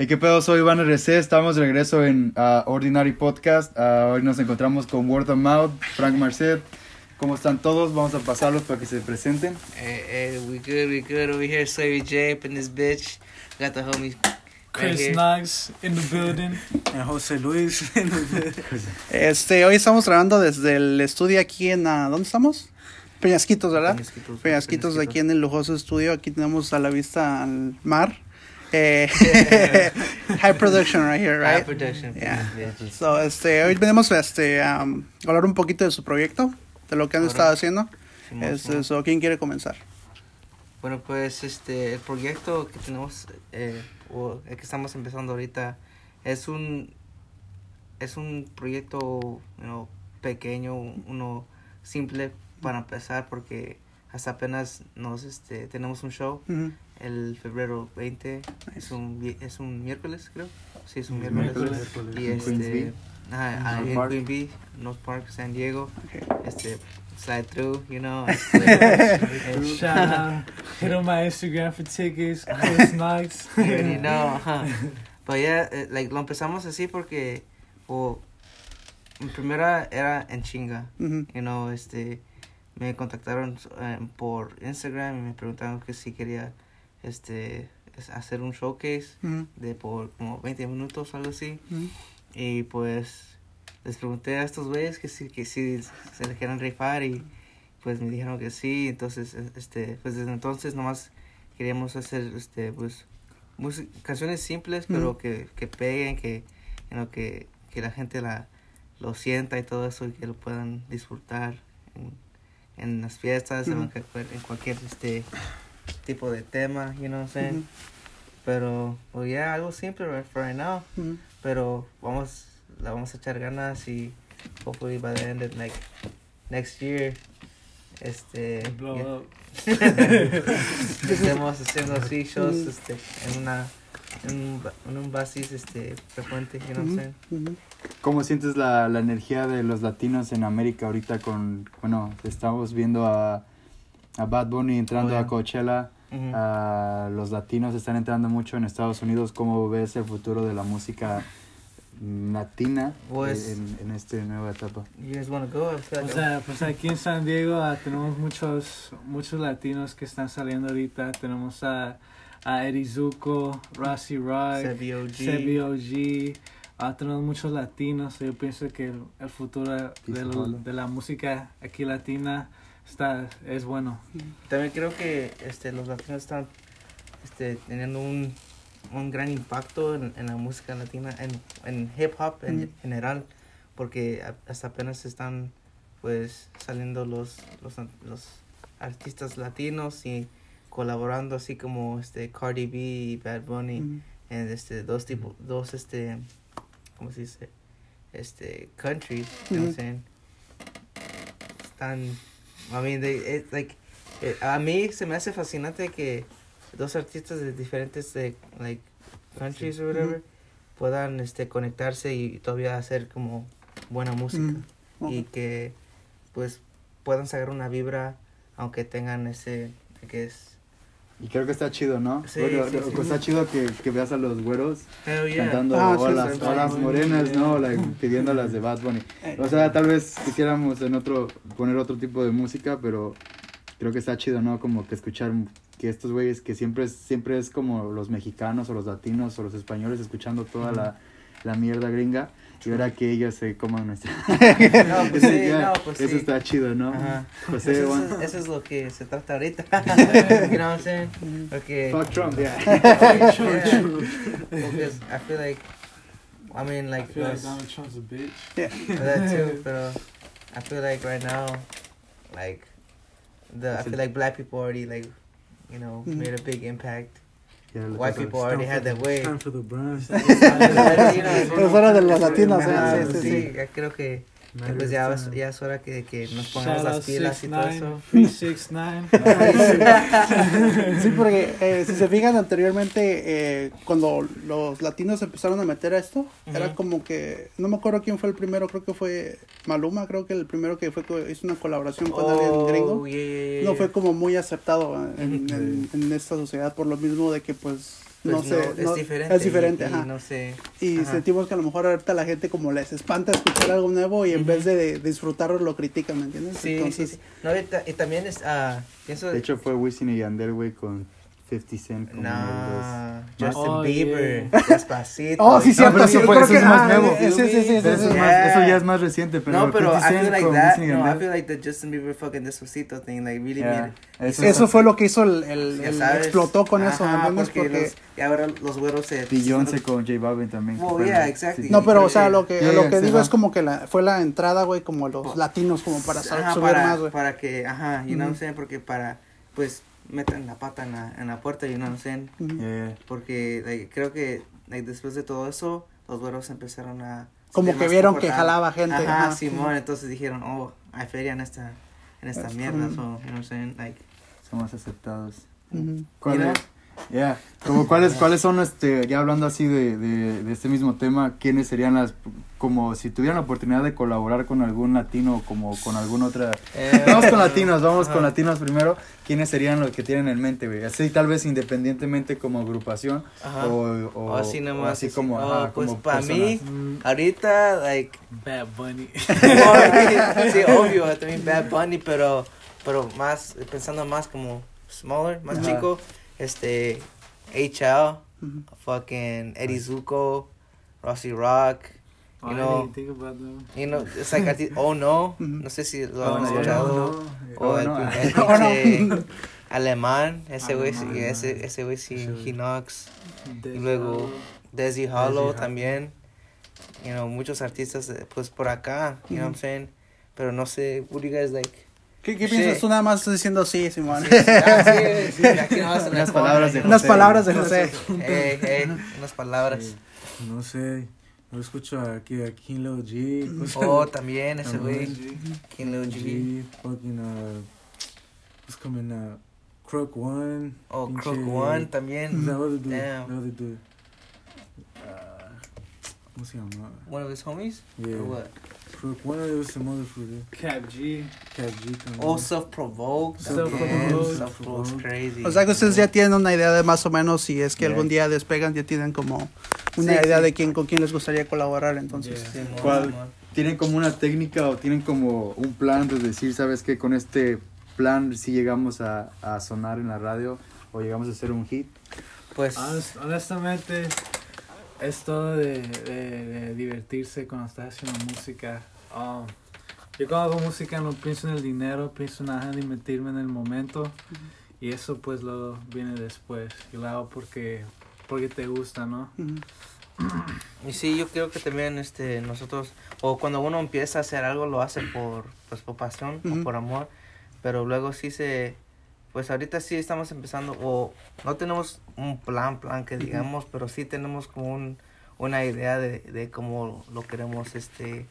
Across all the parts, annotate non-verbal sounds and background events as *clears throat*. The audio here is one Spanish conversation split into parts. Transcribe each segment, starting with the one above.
Hey, ¿Qué pedo? Soy Iván RC, estamos de regreso en uh, Ordinary Podcast. Uh, hoy nos encontramos con Word of Mouth, Frank Marcet. ¿Cómo están todos? Vamos a pasarlos para que se presenten. Hey, hey, we good, we good over here. Slavy J up in this bitch. Got the homies. Chris. Knox in the building. Eh, José Luis. *laughs* Este, hoy estamos grabando desde el estudio aquí en, ah, ¿dónde estamos? Peñasquitos, ¿verdad? Peñasquitos, Peñasquitos, de aquí en el lujoso estudio. Aquí tenemos a la vista al mar. Eh, *laughs* high production right here, High right? production. Yeah. bitch. So, este, hoy venimos este, a hablar un poquito de su proyecto, de lo que han Ahora. estado haciendo. Este, so, ¿Quién quiere comenzar? Bueno, pues este, el proyecto que tenemos, eh, o el que estamos empezando ahorita, es un, es un proyecto you know, pequeño, uno simple para empezar, porque hasta apenas nos, este, tenemos un show. El febrero 20, es un, es un miércoles, creo. Sí, es un miércoles. miércoles. Y este, ajá, en. Queen Bee, North Park, San Diego, Ok. este, slide through, you know. *laughs* este, Shout *laughs* out. Hit on my Instagram for tickets. *laughs* Chris Knox. You already know, ajá. Ya, eh, like, lo empezamos así porque, o, en primera era en chinga, Ujú. you know, este, me contactaron eh, por Instagram y me preguntaron que si quería, este, es- hacer un showcase de por como 20 minutos, algo así. Y pues les pregunté a estos güeyes que sí, que sí se le querían rifar y pues me dijeron que sí. Entonces, este, pues desde entonces nomás queríamos hacer, este, pues, canciones simples, pero que, que peguen, que, you know, que, que la gente la, lo sienta y todo eso y que lo puedan disfrutar en, en las fiestas, en, en cualquier, este, tipo de tema, you know what I'm saying? Ujú. Pero, pues ya, algo simple right, for right now Ujú. pero vamos la vamos a echar ganas y hopefully by the end of like next year este Blow ya- up. *laughs* estemos *laughs* haciendo así shows Mm. este en una en un, en un basis este frecuente you know what I'm saying? ¿Cómo sientes la, la energía de los latinos en América ahorita con, bueno, estamos viendo a, a Bad Bunny entrando Oh, a Coachella, a los latinos están entrando mucho en Estados Unidos, ¿cómo ves el futuro de la música latina Pues- en, en esta nueva etapa? you guys wanna go O sea, pues aquí en San Diego ah, tenemos muchos muchos latinos que están saliendo ahorita. Tenemos a, a Eddie Zuko, Rossi Roy, Sebi OG. Sebi OG. ah, tenemos muchos latinos. Yo pienso que el, el futuro de, de la música aquí latina está es bueno. también creo que este los latinos están este teniendo un un gran impacto en, en la música latina en, en hip hop en Mm. general porque hasta apenas están pues saliendo los los, los artistas latinos y colaborando así como este Cardi B y Bad Bunny en este dos tipos dos este cómo se dice este countries you know what I'm Ujú. saying están I mean they it's like eh, a mí se me hace fascinante que dos artistas de diferentes de like countries o whatever puedan este conectarse y todavía hacer como buena música. Ujú. y que pues puedan sacar una vibra aunque tengan ese que es Y creo que está chido, ¿no? Sí, Bueno, sí, pues sí. está chido que, que veas a los güeros yeah. cantando Ah, sí, sí. olas morenas, ¿no? Like, pidiendo las de Bad Bunny. O sea, tal vez quisiéramos en otro poner otro tipo de música, pero creo que está chido, ¿no? Como que escuchar que estos güeyes que siempre es, siempre es como los mexicanos o los latinos o los españoles escuchando toda la, la mierda gringa y ahora que ellos se coman nuestra... *laughs* No, pues *laughs* sí, Ya, no, pues Eso sí. está chido, ¿no? Ajá. José, eso, Juan. es, eso es lo que se trata ahorita. you know what I'm saying? Porque Fuck Trump, *laughs* yeah. Yeah. Because I feel like I mean I like feel like Donald Trump's a bitch. Yeah. that too, pero I feel like right now, like the I feel like black people already like, you know, made a big impact. Lo White people already had their way. Time for the hora de los latinos, Ajá, ¿eh? Sí, sí, sí, creo que, que pues ya, es- ya es hora que, que nos pongamos Shout las pilas y todo 6ix9ine, eso. Free 6ix9ine. *laughs* *laughs* Sí, porque eh, si se fijan anteriormente, eh, cuando los latinos empezaron a meter a esto, era Ujú. como que, no me acuerdo quién fue el primero, creo que fue Maluma, creo que el primero que fue hizo una colaboración con alguien gringo. Oh, yeah, yeah, yeah, No fue como muy aceptado en, Ujú. en, en esta sociedad por lo mismo de que pues no pues, sé, es no- diferente. es diferente, y, y ajá. no sé. Y Ajá. sentimos que a lo mejor ahorita la gente como les espanta escuchar algo nuevo y en vez de, de disfrutarlo lo critican, ¿me entiendes? Sí, Entonces, sí, sí. No, y, ta- y también es, ah, pienso... De hecho, fue Wisin y Yandel, güey, con 50 Cent. Como Nah, los- Justin Oh, Bieber, yeah. *laughs* Despacito. Oh, sí, cierto, pero eso sí, fue- creo eso es más nuevo. Sí, sí, sí, sí, Pero eso, sí. es más- eso ya es más reciente, pero no, pero I 50 feel like that. No, I feel like the Justin Bieber fucking Despacito thing, like really Yeah. made. Eso- Eso fue lo que hizo el, el- el- explotó con eso, ¿me Ajá, entiendes? porque, Porque, los, y ahora los güeros se... Beyoncé con J Balvin también. Well, yeah, exactly. sí. no, pero o sea, lo que- Yeah, lo que digo es como que la, fue la entrada, güey, como los latinos, como para subir más, güey. para que, ajá, you know what I'm saying, porque para, pues, metan la pata en la, en la puerta, you know what I'm saying, Ujú. Yeah. porque like, creo que like, después de todo eso, los güeros empezaron a... Como que vieron que jalaba gente, Ajá, ajá. Simón, entonces dijeron, oh, hay feria en esta, en esta Es- mierda, so, you know what I'm saying, like, Somos aceptados. Ujú. ¿Cuál. Es? Yeah. Como cuáles, cuáles son, este, ya hablando así de, de, de este mismo tema, quiénes serían las, como si tuvieran la oportunidad de colaborar con algún latino o como con alguna otra. Eh, Vamos con latinos, vamos ajá. con latinos primero. ¿Quiénes serían los que tienen en mente, güey? Así tal vez independientemente como agrupación Ajá. o, o, O así o nomás, así así. como, Oh, ajá, pues como para mí, ahorita, like, *laughs* Bad Bunny. sí, obvio, también Bad *laughs* Bunny, pero, pero más, pensando más como smaller, más Ajá. chico, este, HL, Ujú. fucking Eddie Zuko, Rossi Rock, Oh, You I know- didn't think about them. you know, it's like, arti- oh no, no sé si lo Oh, han no, escuchado, no. o Oh, el, no. *laughs* el Oh, no. pinche alemán, ese güey, ese, ese güey sí, Desi y luego. Desi Hollow también, you know, muchos artistas, eh, pues, por acá, you know what I'm saying, pero no sé, what do you guys like? ¿Qué, qué Sí. piensas tú nada más estás diciendo sí, Simón? Sí, sí, ah, sí, sí, aquí no vas a Unas la *laughs* palabras de corner, Unas José. palabras de José. Ey, ey, unas palabras. Sí, no sé, yo escucho aquí a King Lil G. cosas- Oh, *laughs* también ese güey. King Lil G. G, fucking, uh, what's coming out? Crook One. Oh, pinche- Crook One Is también. other dude? Damn. The other dude. Uh, ¿Cómo se llama? One of his homies? Yeah. Or what? Crook One of those some other fruit. Cap G. Cat G también. Oh, self-provoked. Self-provoked. Self-provoked. Crazy. O sea que ustedes ya tienen una idea de más o menos si es que Yeah. algún día despegan, ya tienen como una Sí, idea sí. de quién con quién les gustaría colaborar, entonces. Yeah. Simón, ¿Cuál? ¿Tienen como una técnica o tienen como un plan de decir, sabes qué, con este plan si llegamos a, a sonar en la radio o llegamos a hacer un hit? Pues, Honest- honestamente, es todo de, de- de divertirse cuando estás haciendo música. Um, yo cuando hago música no pienso en el dinero, pienso nada en meterme en el momento. Y eso pues luego viene después. Yo lo hago porque, porque te gusta, ¿no? *clears throat* Y sí, yo creo que también este, nosotros, o cuando uno empieza a hacer algo, lo hace por, pues, por pasión Ujú. o por amor. Pero luego sí se, pues ahorita sí estamos empezando, o no tenemos un plan, plan que digamos, pero sí tenemos como un, una idea de, de cómo lo queremos este,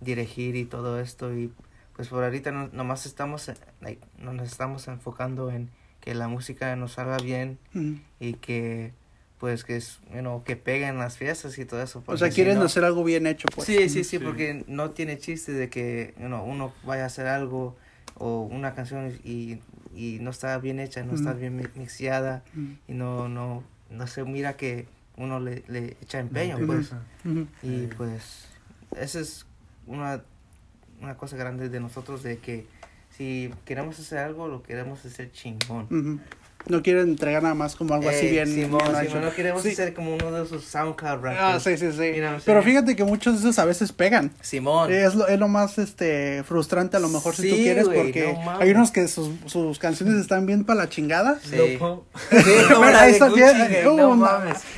dirigir y todo esto. Y pues por ahorita no, nomás estamos, eh, like, nos estamos enfocando en que la música nos salga bien y que pues que es you know, que peguen las fiestas y todo eso O sea, si quieren no- hacer algo bien hecho, pues. sí sí sí Sí. porque no tiene chiste de que you know, uno vaya a hacer algo o una canción y, y no está bien hecha no está Ujú. bien mi- mixeada Ujú. y no no no se mira que uno le, le echa empeño pues y pues esa es una una cosa grande de nosotros de que si queremos hacer algo lo queremos hacer chingón. No quieren entregar nada más como algo así Eh, bien. Simón, bien Simón, hecho. no queremos Sí. hacer como uno de esos SoundCloud rappers. Ah, sí, sí, sí. Pero fíjate que muchos de esos a veces pegan. Simón. Es lo, es lo más este frustrante a lo mejor si tú quieres porque no hay unos que sus, sus canciones están bien para la chingada. Sí. *laughs* *laughs* Ahí está bien.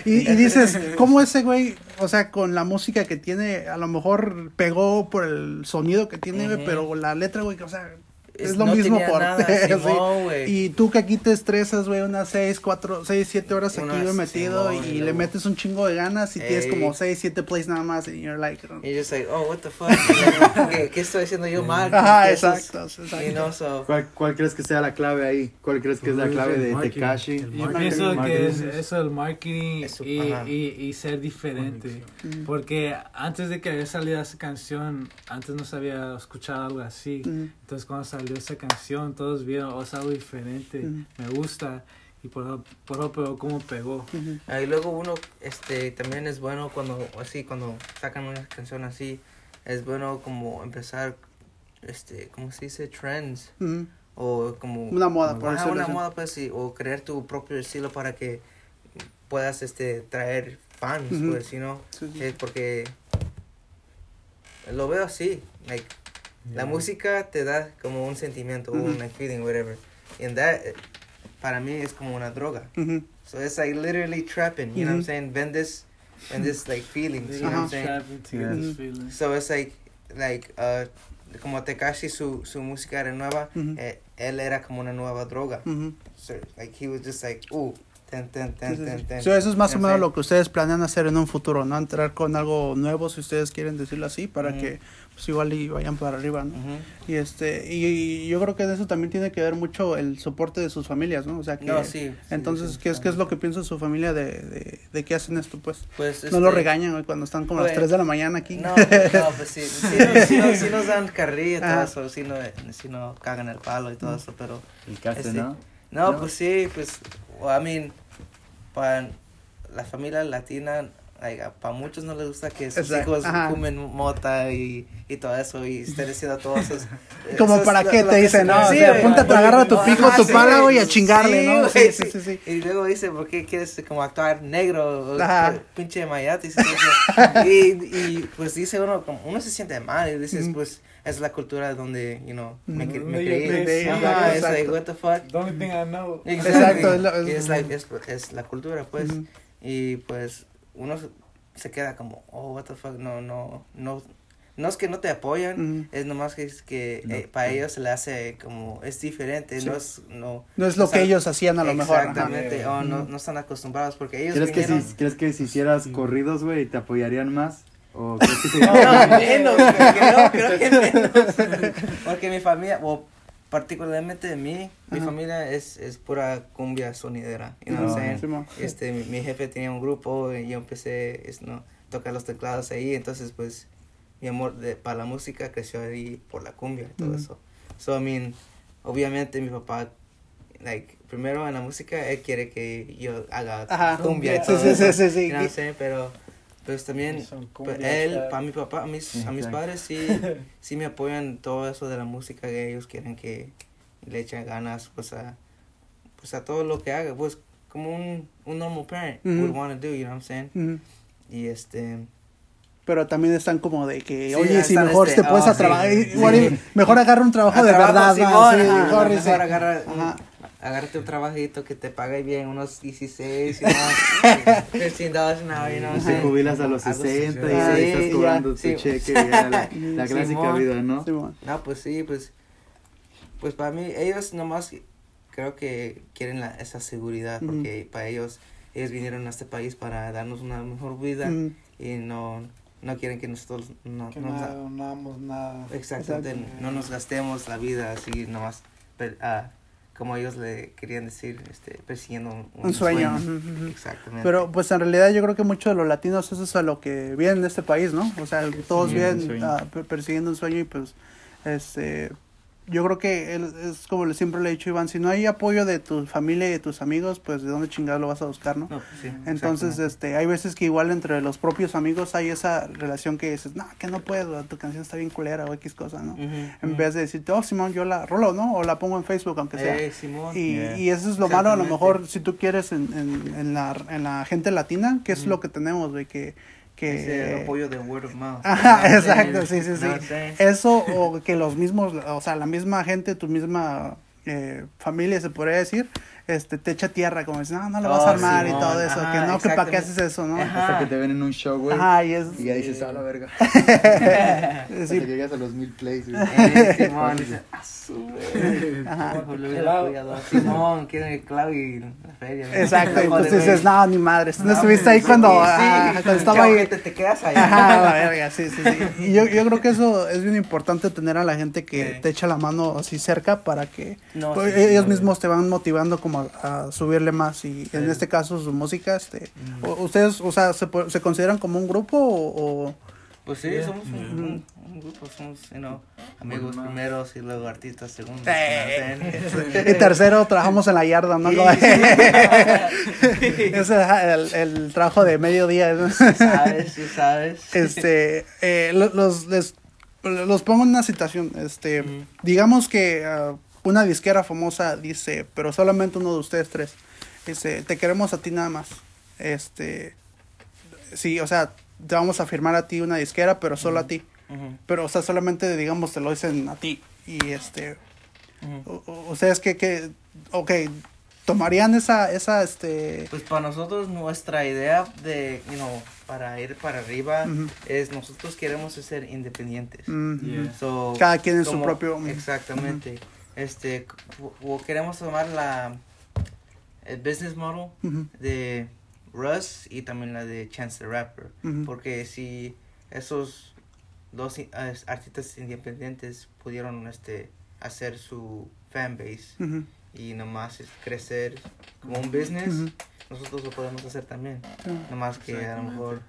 Y, y dices, ¿cómo ese güey, o sea, con la música que tiene, a lo mejor pegó por el sonido que tiene, güey, pero la letra, güey, o sea, es, Es- lo no mismo por... nada, sí. Simón, güey. Y tú que aquí te estresas, güey, unas 6, 4, 6, 7 horas aquí Unas, güey, metido Simón, y y le metes un chingo de ganas y tienes Ey. como 6, 7 plays nada más y you're like... Y yo like, oh, what the fuck. *laughs* ¿Qué, qué estoy haciendo yo mal? Ajá, exacto, exacto. You know, so, ¿Cuál, ¿Cuál crees que sea la clave ahí? ¿Cuál crees que es la Pues, clave de Tekashi? Yo pienso que es eso, el marketing Eso, y, y, y ser diferente. Mm. Porque antes de que había salido esa canción, antes no se había escuchado algo así. Mm. Entonces cuando salió esa canción, todos vieron, oh, es algo diferente, Mm. me gusta. Y por por pegó como pegó. Ujú. Ah, y luego uno, este, también es bueno cuando, así, cuando sacan una canción así, es bueno como empezar, este, ¿cómo se dice? Trends. Ujú. O como... Una moda, por decirlo una moda, pues, sí, o crear tu propio estilo para que puedas, este, traer fans, pues, you know? Sí, sí. Eh, porque lo veo así, like, la música te da como un sentimiento, un like, feeling, whatever. And that, eh, para mí, es como una droga. Ujú. So it's like literally trapping, you know what I'm saying? Vendes, vendes like feelings, you know what I'm saying? Trapping to Yeah. get this feeling. So it's like, like, uh, como Tekashi, su, su música era nueva, eh, él era como una nueva droga. So, like, he was just like, ooh, ten, ten, ten, Sí, sí, ten, sí. ten. So, eso es más o menos lo que ustedes planean hacer en un futuro, ¿no? Entrar con algo nuevo, si ustedes quieren decirlo así, para que pues igual y vayan para arriba, ¿no? saying? Ujú. Y este, y, yo creo que de eso también tiene que ver mucho el soporte de sus familias, ¿no? O sea que No, sí. sí, entonces, sí, ¿qué es qué es lo que piensa su familia de, de, de que hacen esto, pues? Pues, No lo este, regañan cuando están como a las pues, 3 de la mañana aquí. No, no, pues sí, sí, no- sí, no- sí nos dan carrilla y todo Ajá. eso, sí, no, sí nos cagan el palo y todo eso, pero... El caste, Este, ¿no? No, No. pues sí, pues, well, I mean, para la familia latina, para muchos no les gusta que sus Exacto, hijos ajá. fumen mota y, y todo eso y estén haciendo todo eso. *laughs* Como eso para qué te dicen, ¿no? O sí, sea, güey, apúntate, agarra tu pico, Ajá, tu sí, pala, güey. a chingarle, Sí, ¿no? Sí, sí, sí, sí. Y luego dice, ¿por qué quieres como actuar negro? O, Ajá. o pinche mayatis. *laughs* y, y pues dice uno, como uno se siente mal y dices, pues es la cultura donde, you know, me, cre- me creí. Ajá, es like, what the fuck. The only thing I know. Exacto, es like, es, es la cultura, pues. Ujú. Y pues uno se- queda como, oh, what the fuck, no, no, no. No es que no te apoyan, Ujú. es nomás que, es que No. eh, para ellos se le hace como, es diferente, Sí. no es, no. No es lo o sea, que ellos hacían a lo mejor. ajá. Exactamente, o no, no están acostumbrados porque ellos ¿Crees que, vinieron... si, ¿Crees que si hicieras corridos, güey, te apoyarían más? ¿O crees que No, sería no, menos, creo, creo que *laughs* menos. *laughs* Porque mi familia, o particularmente de mí, mi Ajá. familia es, es pura cumbia sonidera. You know what I'm No, saying? Simón. Este, mi, mi jefe tenía un grupo y yo empecé es, no, tocar los teclados ahí, entonces pues mi amor de, para la música creció ahí por la cumbia y todo Ujú. eso. So, I mean, obviamente mi papá, like, primero en la música, él quiere que yo haga Ajá. cumbia y Sí, todo sí, eso. sí, sí, sí. You know saying? Pero, pues también, pues, él, para mi papá, a mis, a mis padres sí, *laughs* sí me apoyan todo eso de la música que ellos quieren que le echen ganas, pues a, pues a todo lo que haga, pues como un, un normal parent would want to do, you know what I'm saying? Y este, Pero también están como de que, Sí, oye, si mejor este, te puedes oh, a trabajar, sí, mejor agarra un trabajo a de trabajo, verdad. Sí, ajá, mejor, agarra, un-. Agárrate un trabajito que te pague bien, unos 16, you know, 15 dólares an hour, Y te jubilas a los Algo así. 60 y ahí estás cobrando tu cheque. la, la *laughs* clásica vida, ¿no? No, pues sí, pues, pues para mí, ellos nomás creo que quieren la, esa seguridad, porque para ellos, ellos vinieron a este país para darnos una mejor vida y no, no quieren que nosotros no, Que no- no, no hagamos nada. exactamente, no nos gastemos la vida así nomás, per- ah, como ellos le querían decir, este, persiguiendo un, Un sueño. Exactamente. Pero pues en realidad yo creo que muchos de los latinos eso es a lo que vienen de este país, ¿no? O sea, todos Sí, vienen persiguiendo un sueño y pues este yo creo que él- es como le- siempre le he dicho Iván, si no hay apoyo de tu familia y de tus amigos, pues de dónde chingado lo vas a buscar, ¿no? No, pues sí, Entonces, este, hay veces que igual entre los propios amigos hay esa relación que dices, no, que no puedo, tu canción está bien culera o X cosa, ¿no? En vez de decirte, oh, Simón, yo la rolo, ¿no? O la pongo en Facebook, aunque sea. Eh, Simón. Y, Yeah. y eso es lo malo, a lo mejor, si tú quieres en, en, en, la, en la gente latina, que es lo que tenemos, güey, que... que Ese apoyo de word of mouth. Ajá, No exacto, sí, sí, sí. no. Eso o que los mismos, o sea, la misma gente, tu misma eh, familia, se podría decir, este, te echa tierra, como dicen, no, no lo vas a Oh, armar y Simón, todo eso, ajá, que no, que para qué haces eso, ¿no? Ajá. Hasta que te ven en un show, güey. Ajá, y es... Y ya dices, a la verga. *laughs* sí, Hasta que llegas a los mil plays, güey. *laughs* Simón dice, "Ah, su, güey". Ajá. Simón, quieren el clavo y la feria. Exacto, y entonces dices, no, ni madre, tú no No, estuviste ahí sí, cuando, sí, ajá, cuando estaba ahí. Te, te quedas ahí. Ajá, la verga, sí, sí, sí. *laughs* Y yo, yo creo que eso es bien importante tener a la gente que Sí. te echa la mano así cerca para que No, pues, sí, ellos sí, mismos te van motivando como a, a subirle más y en Sí. este caso su música, este, o- ustedes, o sea, ¿se, se consideran como un grupo o, o- Pues sí, Yeah. somos un, Yeah. un- un grupo, somos, you know, amigos Bueno, primeros y luego artistas segundos. Eh. *laughs* Y tercero, trabajamos en la yarda, ¿no? Sí, *laughs* *laughs* es el, el, trabajo de mediodía. ¿no? saying? sabes, sí sabes. Este, eh, lo- los, les- los pongo en una situación. Este, Ujú. digamos que ah, una disquera famosa dice, pero solamente uno de ustedes tres. Dice, te queremos a ti nada más. Este, sí, o sea, te vamos a firmar a ti una disquera, pero solo a ti. Pero, o sea, solamente, digamos, te lo dicen a ti. Y este, ujú. u- u- ustedes que, que, ok, tomarían esa, esa, este, Pues para nosotros nuestra idea de, you know, para ir para arriba es nosotros queremos ser independientes. Yeah. So, Cada quien en su propio-. Exactamente. Este, o- queremos tomar la el business model de Russ y también la de Chance the Rapper. Porque si esos dos eh, artistas independientes pudieron este hacer su fan base ujú, y nomás es crecer como un business, nosotros lo podemos hacer también. Nomás que a lo mejor,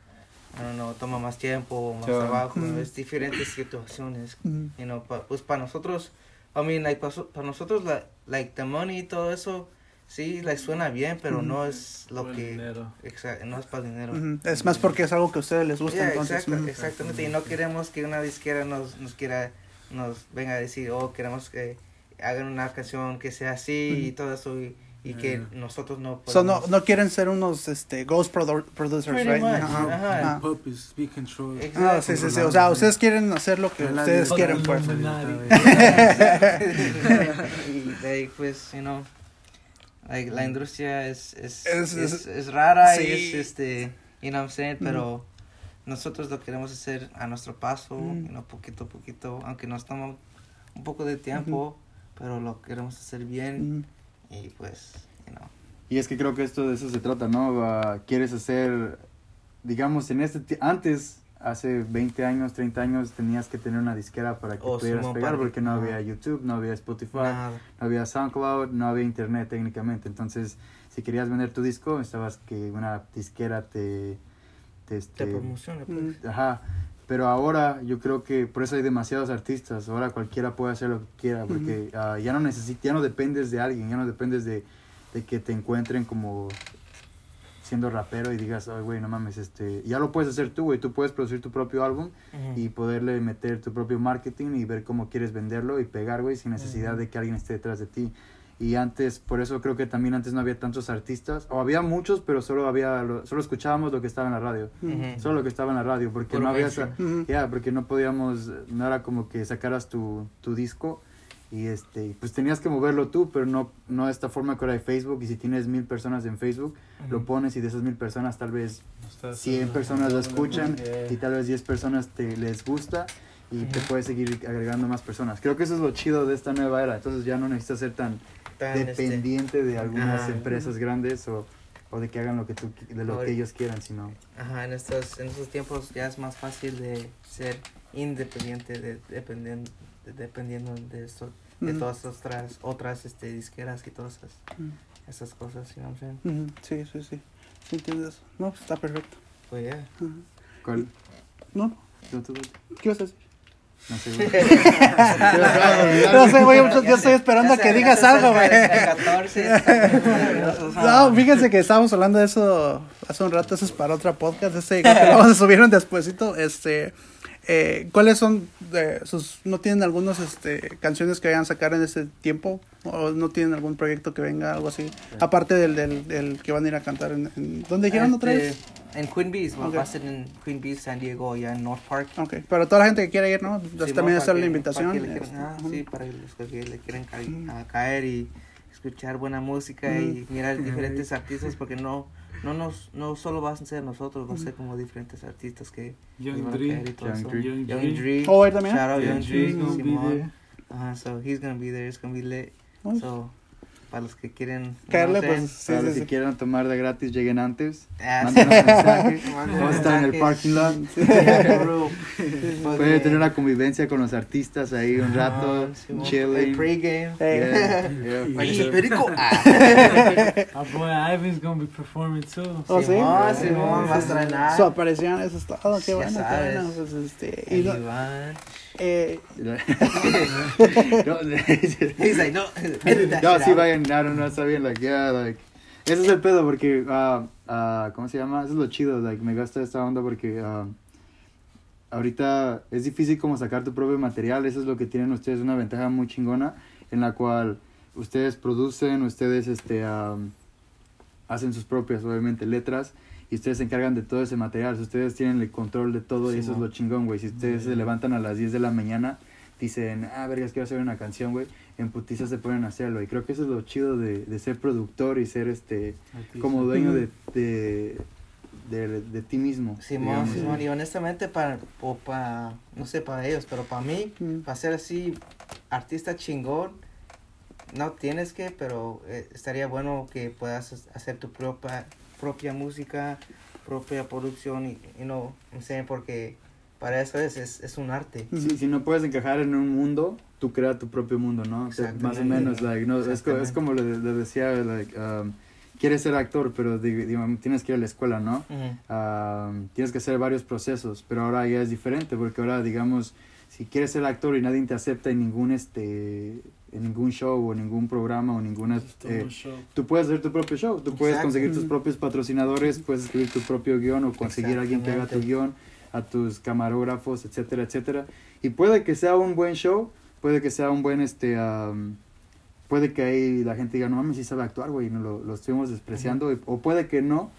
I don't know, toma más tiempo, más trabajo, es diferentes situaciones. Know, pa- pues para nosotros, I mean, like, para nosotros, la, like, the money y todo eso, sí, like, suena bien, pero no es lo Por que, dinero. exacto, no es para dinero. Es más porque es algo que a ustedes les gusta, Yeah, entonces. exacto, exactamente, y no queremos que una disquera nos, nos quiera, nos venga a decir, oh, queremos que hagan una canción que sea así y todo eso, y, y que Yeah. nosotros no So, no, podemos- no quieren ser unos este, ghost produ- producers, Pretty right? much, Ajá. ajá. Puppies, be controlled. Exacto. Ah, sí, sí, sí. O sea, ustedes quieren hacer lo que la ustedes vi. quieren, pues. *laughs* y like, pues, you know, like, la industria es, es, Es- es, es- rara y sí. es, este, you know what I'm saying, pero nosotros lo queremos hacer a nuestro paso, Mm. you know, poquito a poquito, aunque nos toma un poco de tiempo, pero lo queremos hacer bien Ujú. Y pues, you know. Y es que creo que esto de eso se trata, ¿no? Ah, quieres hacer, digamos, en este antes, hace 20 años, 30 años, tenías que tener una disquera para que Oh, pudieras pegar, porque no había YouTube, no había Spotify, Nada. no había SoundCloud, no había Internet técnicamente. Entonces, si querías vender tu disco, necesitabas que una disquera te... te, Te este, promociona, pues. Ajá, pero ahora yo creo que por eso hay demasiados artistas, ahora cualquiera puede hacer lo que quiera, porque ah, ya no necesitas, ya no dependes de alguien, ya no dependes de, de que te encuentren como siendo rapero y digas, ay güey, no mames, este, ya lo puedes hacer tú, güey, tú puedes producir tu propio álbum y poderle meter tu propio marketing y ver cómo quieres venderlo y pegar, güey, sin necesidad de que alguien esté detrás de ti. Y antes, por eso creo que también antes no había tantos artistas, o había muchos, pero solo había, lo- solo escuchábamos lo que estaba en la radio. Ujú. Solo lo que estaba en la radio, porque Puro no había... esa- Ujú. Ya, porque no podíamos, no era como que sacaras tu, tu disco y este, pues tenías que moverlo tú, pero no, no de esta forma que ahora hay Facebook y si tienes mil personas en Facebook, lo Ujú. pones y de esas mil personas tal vez 100 personas lo escuchan y tal vez 10 personas te les gusta y te puedes seguir agregando más personas. Creo que eso es lo chido de esta nueva era, entonces ya no necesitas ser tan Tan, este, dependiente de algunas empresas grandes o, o de que hagan lo que tú de lo que ellos quieran, sino Ajá, en estos, en estos tiempos ya es más fácil de ser independiente de, dependiendo, de- dependiendo de esto, de todas otras, otras este, disqueras y todas esas, esas cosas, I'm saying? Ujú. Sí, sí, sí. Sí, entiendes. No, pues está perfecto. Pues yeah. Ujú. ¿cuál? No, ¿Tú- tú- ¿qué vas a decir? No sé, güey. No sé, güey, yo, estoy esperando a que digas algo, güey. No, fíjense que estábamos hablando de eso hace un rato, eso es para otra podcast, este creo que lo vamos a subir un despuesito, este, eh, ¿cuáles son eh, sus, no tienen algunos, este, canciones que vayan a sacar en este tiempo? ¿O no tienen algún proyecto que venga, algo así? Aparte del, del, del que van a ir a cantar en, en ¿dónde dijeron otra vez? Este, En Queen Bees, Ok. va a ser en Queen Bees, San Diego, ya en North Park. Ok, pero toda la gente que quiera ir, ¿no? Pues Sí, también hacer la invitación. para este, quieran- ah, ujú. sí, para los que le quieren ca- Ujú. a caer y escuchar buena música y mirar diferentes artistas porque no no nos no solo vas a ser nosotros, va a ser como diferentes artistas que Young Dre. Young. Dre. Oh, él también. Shout out Young Dre, Simón. Ajá, so he's gonna be there, it's gonna be lit. Oh, So para los que quieren. Caerle, no sé, pues, sí, Para sí, los sí. que quieran tomar de gratis, lleguen antes. Ah, Manden un *laughs* mensaje. Vamos a estar en el parking lot. Yeah, bro. *laughs* Puede Porque- tener una convivencia con los artistas ahí un rato, Ah, Simón. El chilling. pregame. Yeah, *laughs* yeah. Oye, perico. Ah. Our boy Ivan's gonna be performing too. Oh, sí. Simón, Simón, va a estrenar. Su aparición, eso es todo, qué bueno, qué sabes. bueno. Pues, este, y El no- Iván. Eh, no, *laughs* no, no, sí vayan, no, no, no, bien, like, yeah, es el pedo porque, ah, ah, ¿cómo se llama? Eso es lo chido, like, me gusta esta onda porque, ah, ahorita es difícil como sacar tu propio material, eso es lo que tienen ustedes, una ventaja muy chingona, en la cual ustedes producen, ustedes, este, ah, hacen sus propias, obviamente, letras, y ustedes se encargan de todo ese material, si ustedes tienen el control de todo, y eso es lo chingón, güey, si ustedes se levantan a las 10 de la mañana, dicen, ah, vergas, quiero hacer una canción, güey, en putiza se pueden hacerlo. Y creo que eso es lo chido de, de ser productor y ser este como dueño de, de, de, de ti mismo. Simón, digamos. Simón, y honestamente para, o para, no sé, para ellos, pero para mí, Mm. para ser así, artista chingón, no tienes que, pero eh, estaría bueno que puedas ha- hacer tu propia, propia música, propia producción, y, y no, no sé, porque para eso es, es, es un arte. Sí, si no puedes encajar en un mundo, tú crea tu propio mundo, ¿no? O sea, más o menos, like, no, es, es como le, le decía, like, um, quieres ser actor, pero digamos, tienes que ir a la escuela, ¿no? Um, tienes que hacer varios procesos, pero ahora ya es diferente, porque ahora, digamos, si quieres ser actor y nadie te acepta en ningún, este, en ningún show o ningún programa o ninguna... eh, tú puedes hacer tu propio show, tú puedes Exacto. conseguir tus propios patrocinadores, puedes escribir tu propio guion o conseguir a alguien que haga tu guion, a tus camarógrafos, etcétera, etcétera. Y puede que sea un buen show, puede que sea un buen, este, am, puede que ahí la gente diga, no mames, sí sabe actuar, güey, no lo, lo estuvimos despreciando, o puede que no.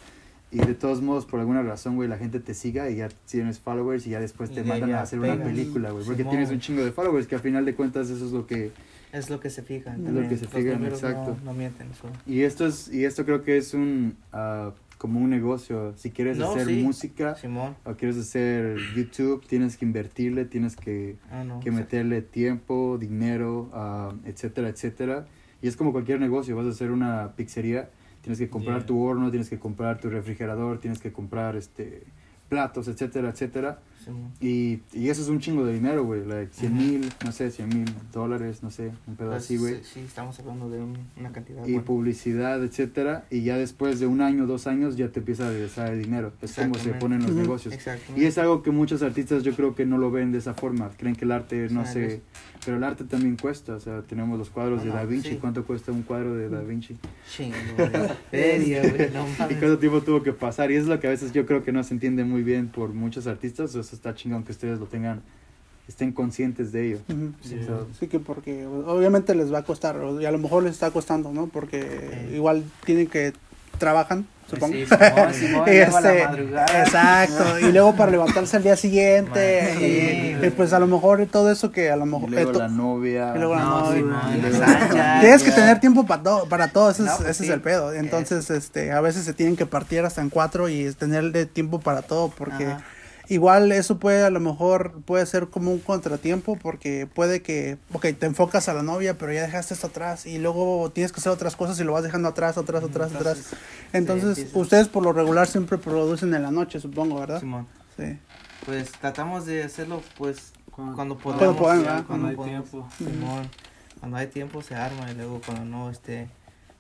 Y de todos modos, por alguna razón, güey, la gente te siga y ya tienes followers y ya después Y te ya- mandan ya a hacer una pegas. película, güey. Porque tienes un chingo de followers que al final de cuentas eso es lo que, Es lo que se fijan. Es lo que se fijan, exacto. No, no mienten. so. Y esto es y esto creo que es un ah, como un negocio. Si quieres No, hacer sí. música Simón. o quieres hacer YouTube, tienes que invertirle, tienes que, Ah, no. que meterle tiempo, dinero, ah, etcétera, etcétera. Y es como cualquier negocio, vas a hacer una pizzería, tienes que comprar Yeah. tu horno, tienes que comprar tu refrigerador, tienes que comprar este platos, etcétera, etcétera. Simón. Y, y eso es un chingo de dinero, güey, like 100 Ujú. mil, no sé, 100 mil dólares, no sé, un pedo Pues, así, güey sí, sí, estamos hablando de un- una cantidad. y buena. publicidad, etcétera, y ya después de un año, dos años, ya te empieza a regresar el dinero. Es como se Exactamente. ponen los Ujú. negocios. Exacto. Y es algo que muchos artistas yo creo que no lo ven de esa forma. Creen que el arte, no sé, pero el arte también cuesta. O sea, tenemos los cuadros de Ajá, Da Vinci. sí. ¿Cuánto cuesta un cuadro de Da Vinci? Chingo *laughs* de güey, no ¿Y cuánto tiempo tuvo que pasar? Y es lo que a veces yo creo que no se entiende muy bien por muchos artistas. Eso está chingón que ustedes lo tengan, estén conscientes de ello. ujú. Sí, Yeah. so- Sí que porque obviamente les va a costar, y a lo mejor les está costando, ¿no? Porque Sí. igual tienen que trabajan, supongo. Sí, Simón, *laughs* Simón, Y luego este, madrugada. exacto, y luego para levantarse al día siguiente, Sí, y, y pues a lo mejor todo eso que a lo Y mejor... luego eh, to- la novia. y luego la No, novia. Y la luego- Tienes que tener tiempo para todo, para todo, ese, es, No, pues ese sí. es el pedo. Entonces, este, a veces se tienen que partir hasta en cuatro y tenerle tiempo para todo, porque Ajá. Igual eso puede a lo mejor puede ser como un contratiempo, porque puede que, ok, te enfocas a la novia, pero ya dejaste esto atrás y luego tienes que hacer otras cosas y lo vas dejando atrás, atrás, atrás, atrás. Entonces, sí, ustedes por lo regular siempre producen en la noche, supongo, ¿verdad? Simón. Sí. Pues tratamos de hacerlo, pues, Cuando, cuando Cuando podamos. ya, ¿verdad? Cuando hay tiempo. Simón. Cuando hay tiempo se arma y luego cuando no, este,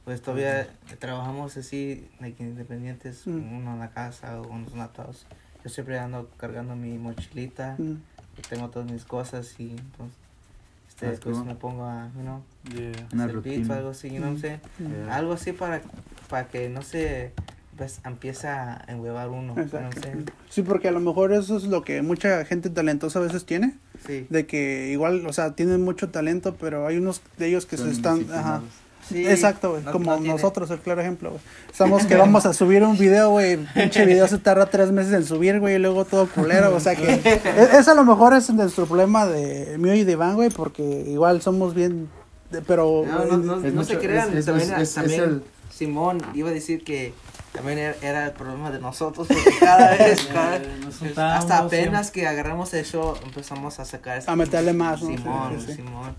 pues todavía trabajamos así, like, independientes, Mm. uno en la casa o unos matados. Yo siempre ando cargando mi mochilita, Mm. tengo todas mis cosas y entonces, este, Ah, pues cool. me pongo a, you know, Yeah. Una hacer beats o algo así, you know what I'm saying? Yeah. Algo así para, para que no se, pues, empieza a enhuevar uno, you know Exacto. saying? Sí, porque a lo mejor eso es lo que mucha gente talentosa a veces tiene, Sí. de que igual, o sea, tienen mucho talento, pero hay unos de ellos que Son se están, ajá. Sí, Exacto, güey. no- como no nosotros, el claro ejemplo, güey. Estamos que vamos a subir un video, güey. Pinche video se tarda tres meses en subir, güey, y luego todo culero. O sea que. *laughs* e- Eso a lo mejor es nuestro problema de mío y de Iván, güey, porque igual somos bien. de- pero. No, no, no, Es no se mucho- crean, es- es- también, es- es también el- Simón iba a decir que también era, era el problema de nosotros, porque cada *laughs* vez, cada- hasta apenas que agarramos el show empezamos a sacar A meterle más, ¿no? Sí, Simón, sí, sí. Simón.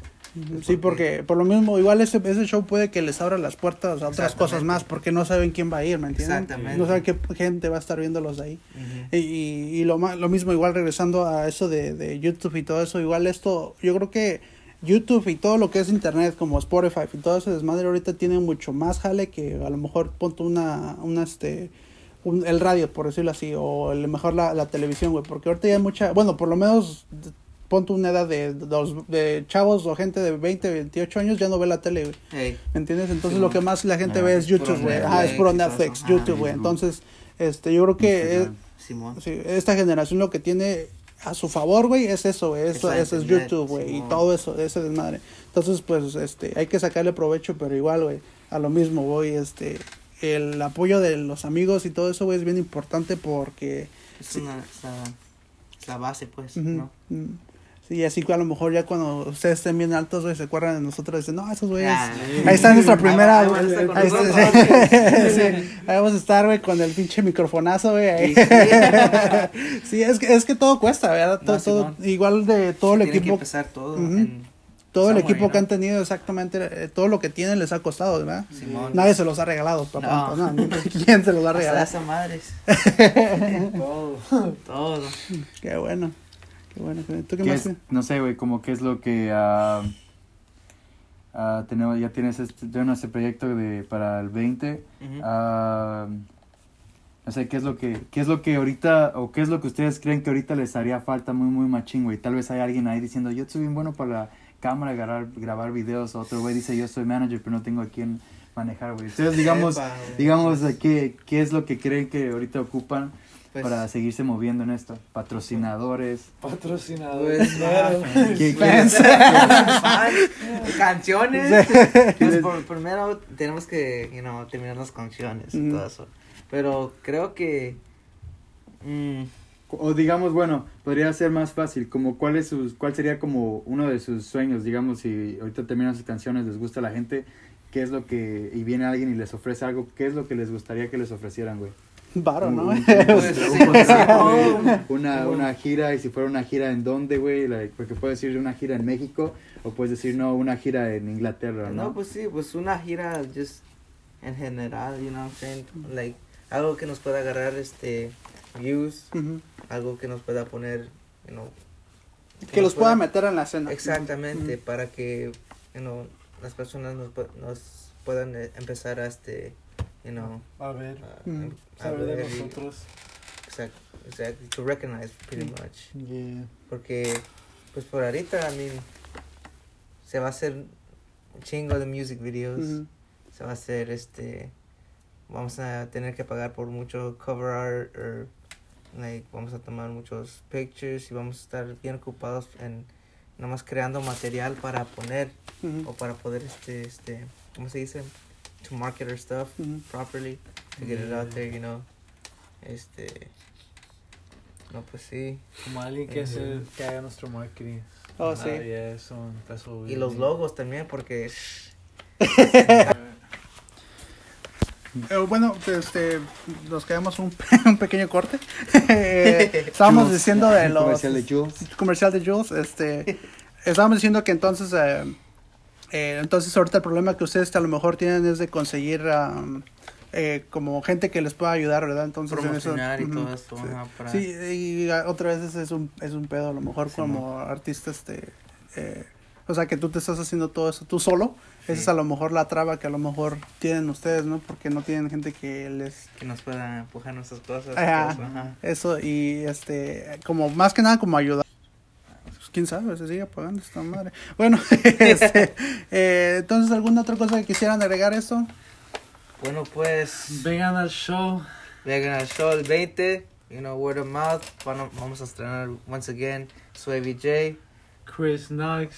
Sí, porque por lo mismo, igual ese, ese show puede que les abra las puertas a otras cosas más, porque no saben quién va a ir, ¿me entienden? Exactamente. No saben qué gente va a estar viéndolos ahí. Ujú. Y, y, y lo, lo mismo, igual regresando a eso de, de YouTube y todo eso, igual esto, yo creo que YouTube y todo lo que es Internet, como Spotify y todo ese desmadre ahorita tiene mucho más jale que a lo mejor ponte una, una este, un- el radio, por decirlo así, o el, mejor la, la televisión, güey, porque ahorita ya hay mucha, bueno, por lo menos ponte una edad de, de, de chavos o gente de 20, 28 años ya no ve la tele, güey. Hey, ¿Me entiendes? Entonces Sí, lo que más la gente Ah, ve es YouTube, güey. Ah, es puro Netflix. YouTube, güey. Entonces, este, yo creo que sí, esta generación lo que tiene a su favor, güey, es eso, güey. Eso, eso es YouTube, güey. Y todo eso, ese desmadre. Entonces, pues, este, hay que sacarle provecho, pero igual, güey, a lo mismo, güey, este, el apoyo de los amigos y todo eso, güey, es bien importante porque... Es, una, la, la base, pues, ¿no? mm, Sí, así que a lo mejor ya cuando ustedes estén bien altos, güey, se acuerdan de nosotros y dicen, no, esos güeyes... Ah, Ahí está nuestra primera. Ahí ahí, *laughs* sí, ahí vamos a estar, güey, con el pinche microfonazo, güey. sí. *laughs* Sí, es que, es que todo cuesta, ¿verdad? Todo, No, todo- igual de todo el Tiene que equipo, empezar todo en todo el equipo que han tenido exactamente, eh, todo lo que tienen les ha costado, ¿verdad? Simón. Nadie se los ha regalado, papá. No. No. *laughs* ¿Quién se los va a Hasta las madres. Todo. Todo. Qué bueno. Qué bueno. ¿Tú qué ¿Qué más? es- no sé, güey, como qué es lo que ah, ah, tenemos, ya tienes este, tenemos este proyecto de para el 20. Ujú. ah, no sé, qué es lo que qué es lo que ahorita o qué es lo que ustedes creen que ahorita les haría falta muy muy machín, güey. Tal vez hay alguien ahí diciendo, "Yo soy bien bueno para la cámara, grabar grabar videos." Otro güey dice, "Yo soy manager, pero no tengo a quién manejar, güey." Ustedes *laughs* digamos Epa, digamos qué qué es lo que creen que ahorita ocupan Pues, para seguirse moviendo en esto. Patrocinadores. Patrocinador. Pues, Claro. ¿Qué- Fans. Fans, canciones. Pues, por, primero tenemos que, you know, terminar las canciones y todo eso. Pero creo que mm, O digamos, bueno, podría ser más fácil, como cuál es sus, cuál sería como uno de sus sueños, digamos, si ahorita terminan sus canciones, les gusta a la gente, qué es lo que, y viene alguien y les ofrece algo, qué es lo que les gustaría que les ofrecieran, güey. Varo, ¿no? Un- *laughs* Pues, sí, una, una gira, y si fuera una gira en dónde, güey, like, porque puedes decir una gira en México, o puedes decir, no, una gira en Inglaterra, ¿no? no, pues sí, pues una gira just en general, you know what I'm saying? Like algo que nos pueda agarrar este views, algo que nos pueda poner, you know, Que los pueda pueda- meter en la escena. Exactamente, para que you know, las personas nos, pu- nos puedan eh, empezar a este, you know, A ver. a, Mm. a Saber de ver y- nosotros. exact- exactly, to recognize pretty Mm. much. Yeah. Porque, pues por ahorita, I mean, se va a hacer un chingo de music videos. Ujú. Se va a hacer este. Vamos a tener que pagar por mucho cover art. or, like, vamos a tomar muchos pictures y vamos a estar bien ocupados en. Nomás creando material para poner Ujú. o para poder este este ¿cómo se dice? To market our stuff Ujú. properly to get it out there, you know. Este no pues sí. Como alguien que, hace, que haga nuestro marketing. Oh, Ah, sí. yeah, eso, eso Y los logos también porque *laughs* Eh, bueno, este, nos quedamos un, *laughs* un pequeño corte. Eh, estábamos Jules. diciendo de *laughs* los... comercial de Jules. comercial de Jules, este, estábamos diciendo que entonces, eh, eh, entonces ahorita el problema que ustedes a lo mejor tienen es de conseguir um, eh, como gente que les pueda ayudar, ¿verdad? Entonces en eso- promocionar y todo eso sí. ajá, para Sí, y a- otra vez es un, es un pedo, a lo mejor Sí, como artista, este, eh, o sea, que tú te estás haciendo todo eso tú solo, esa Sí. es a lo mejor la traba que a lo mejor tienen ustedes, ¿no? Porque no tienen gente que les... que nos puedan empujar nuestras cosas. Ajá. eso, ajá. Eso, y este, como más que nada como ayudar. Quién sabe, se sigue pagando esta madre. Bueno, *laughs* este, eh, entonces, ¿alguna otra cosa que quisieran agregar esto? Bueno, pues Vengan al show. vengan al show el 20, you know, word of mouth. Bueno, vamos a estrenar once again Swavy J. Chris Knox.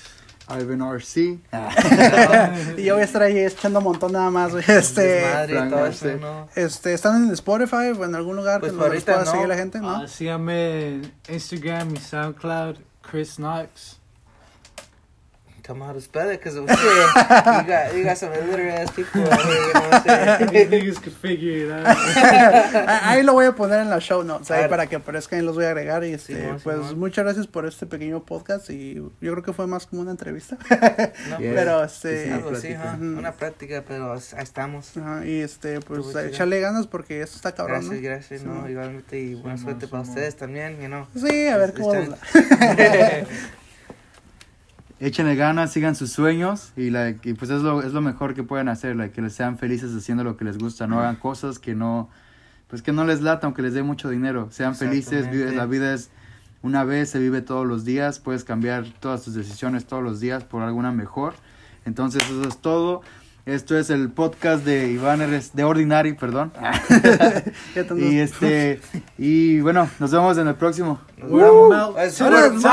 Ivan RC. *laughs* *laughs* Y yo voy a estar ahí echando un montón nada más, güey. Este, Frank todo eso, ¿no? este, ¿están en Spotify o en algún lugar Pues que los pueda no. seguir la gente? ¿no? Ah, síganme en Instagram y SoundCloud. Chris Knox. Tell them how to spell it, because you got you got some illiterate ass people. out here, you know what I'm These saying? niggas could figure it out. *laughs* Ah, Ahí lo voy a poner en las show notes, ahí para que aparezcan y los voy a agregar. Y este, pues muchas gracias por este pequeño podcast y yo creo que fue más como una entrevista. No, Yeah. *laughs* Pero Sí, este, algo ajá, Ujú. Una práctica, pero ahí estamos. ajá, y este, pues echarle ganas porque esto está cabrón, Gracias, ¿no? gracias, Sí, no, igualmente y buena Sí, suerte para sí, ustedes también, you know. Sí, a ver cómo. *laughs* Échenle ganas, sigan sus sueños y, like, y pues es lo, es lo mejor que pueden hacer, like, que sean felices haciendo lo que les gusta, no hagan cosas que no, pues que no les lata aunque les dé mucho dinero, sean felices, vive- la vida es una vez, se vive todos los días, puedes cambiar todas tus decisiones todos los días por alguna mejor, entonces eso es todo. Esto es el podcast de Iván Eres, de Ordinary, perdón. *laughs* Y este, y bueno, nos vemos en el próximo. Nos vemos.